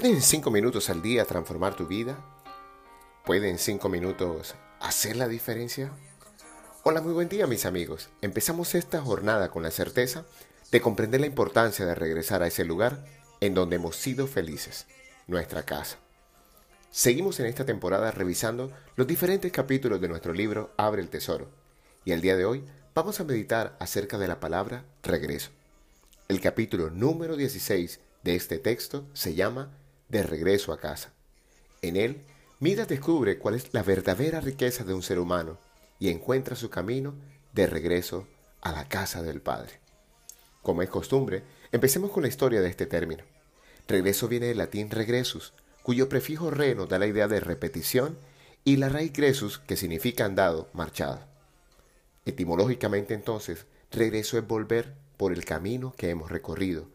¿Pueden cinco minutos al día transformar tu vida? ¿Pueden cinco minutos hacer la diferencia? Hola, muy buen día mis amigos. Empezamos esta jornada con la certeza de comprender la importancia de regresar a ese lugar en donde hemos sido felices, nuestra casa. Seguimos en esta temporada revisando los diferentes capítulos de nuestro libro Abre el Tesoro y el día de hoy vamos a meditar acerca de la palabra regreso. El capítulo número 16 de este texto se llama De regreso a casa. En él, Midas descubre cuál es la verdadera riqueza de un ser humano y encuentra su camino de regreso a la casa del Padre. Como es costumbre, empecemos con la historia de este término. Regreso viene del latín regresus, cuyo prefijo re nos da la idea de repetición, y la raíz gresus, que significa andado, marchado. Etimológicamente entonces, regreso es volver por el camino que hemos recorrido,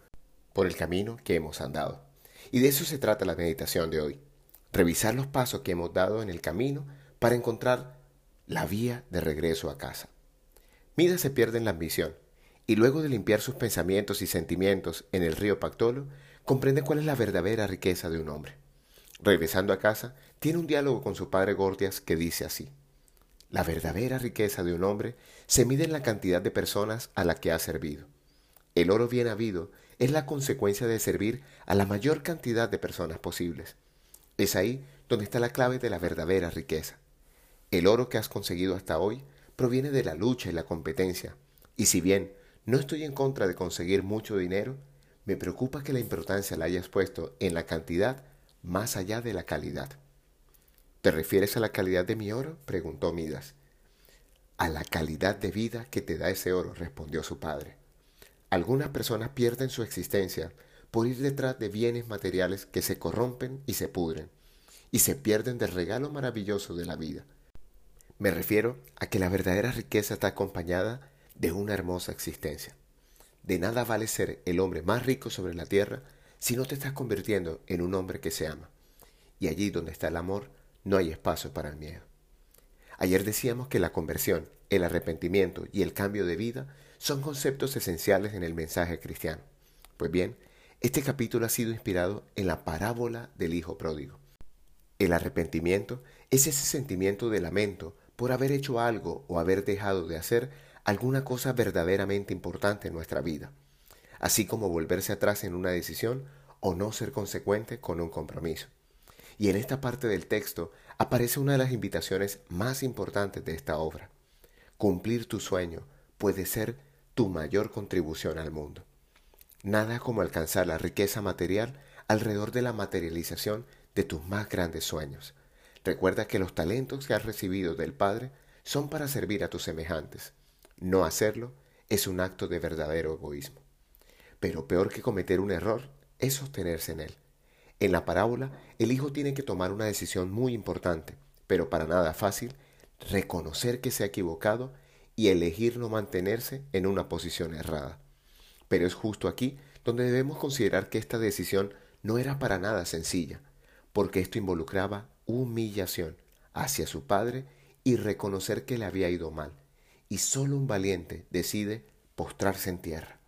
por el camino que hemos andado. Y de eso se trata la meditación de hoy. Revisar los pasos que hemos dado en el camino para encontrar la vía de regreso a casa. Mida se pierde en la ambición y luego de limpiar sus pensamientos y sentimientos en el río Pactolo, comprende cuál es la verdadera riqueza de un hombre. Regresando a casa, tiene un diálogo con su padre Gordias que dice así. La verdadera riqueza de un hombre se mide en la cantidad de personas a la que ha servido. El oro bien habido es la consecuencia de servir a la mayor cantidad de personas posibles. Es ahí donde está la clave de la verdadera riqueza. El oro que has conseguido hasta hoy proviene de la lucha y la competencia, y si bien no estoy en contra de conseguir mucho dinero, me preocupa que la importancia la hayas puesto en la cantidad más allá de la calidad. ¿Te refieres a la calidad de mi oro? preguntó Midas. A la calidad de vida que te da ese oro, respondió su padre. Algunas personas pierden su existencia por ir detrás de bienes materiales que se corrompen y se pudren, y se pierden del regalo maravilloso de la vida. Me refiero a que la verdadera riqueza está acompañada de una hermosa existencia. De nada vale ser el hombre más rico sobre la tierra si no te estás convirtiendo en un hombre que se ama. Y allí donde está el amor, no hay espacio para el miedo. Ayer decíamos que la conversión, el arrepentimiento y el cambio de vida son conceptos esenciales en el mensaje cristiano. Pues bien, este capítulo ha sido inspirado en la parábola del Hijo Pródigo. El arrepentimiento es ese sentimiento de lamento por haber hecho algo o haber dejado de hacer alguna cosa verdaderamente importante en nuestra vida, así como volverse atrás en una decisión o no ser consecuente con un compromiso. Y en esta parte del texto aparece una de las invitaciones más importantes de esta obra. Cumplir tu sueño puede ser tu mayor contribución al mundo. Nada como alcanzar la riqueza material alrededor de la materialización de tus más grandes sueños. Recuerda que los talentos que has recibido del Padre son para servir a tus semejantes. No hacerlo es un acto de verdadero egoísmo. Pero peor que cometer un error es sostenerse en él. En la parábola, el hijo tiene que tomar una decisión muy importante, pero para nada fácil, reconocer que se ha equivocado y elegir no mantenerse en una posición errada. Pero es justo aquí donde debemos considerar que esta decisión no era para nada sencilla, porque esto involucraba humillación hacia su padre y reconocer que le había ido mal, y solo un valiente decide postrarse en tierra.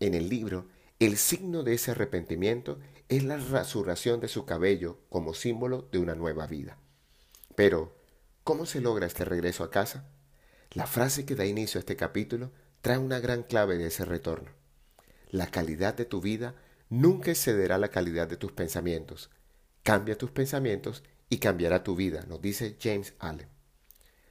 En el libro, el signo de ese arrepentimiento es la rasuración de su cabello como símbolo de una nueva vida. Pero, ¿cómo se logra este regreso a casa? La frase que da inicio a este capítulo trae una gran clave de ese retorno. La calidad de tu vida nunca excederá la calidad de tus pensamientos. Cambia tus pensamientos y cambiará tu vida, nos dice James Allen.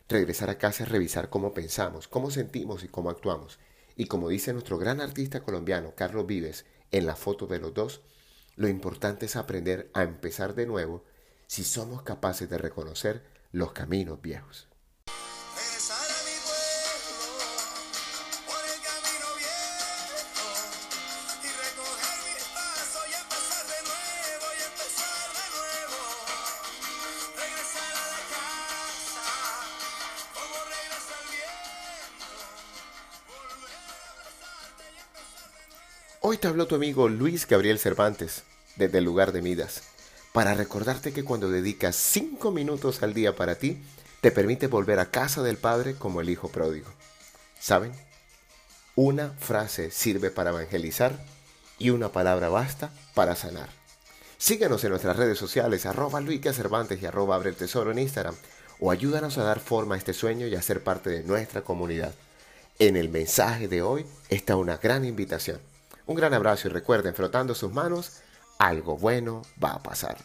Regresar a casa es revisar cómo pensamos, cómo sentimos y cómo actuamos. Y como dice nuestro gran artista colombiano Carlos Vives en la foto de los dos, lo importante es aprender a empezar de nuevo si somos capaces de reconocer los caminos viejos. Hoy te habló tu amigo Luis Gabriel Cervantes, desde el lugar de Midas, para recordarte que cuando dedicas 5 minutos al día para ti, te permite volver a casa del Padre como el Hijo pródigo. ¿Saben? Una frase sirve para evangelizar y una palabra basta para sanar. Síganos en nuestras redes sociales, arroba Luica Cervantes y arroba Abre el Tesoro en Instagram, o ayúdanos a dar forma a este sueño y a ser parte de nuestra comunidad. En el mensaje de hoy está una gran invitación. Un gran abrazo y recuerden, frotando sus manos, algo bueno va a pasar.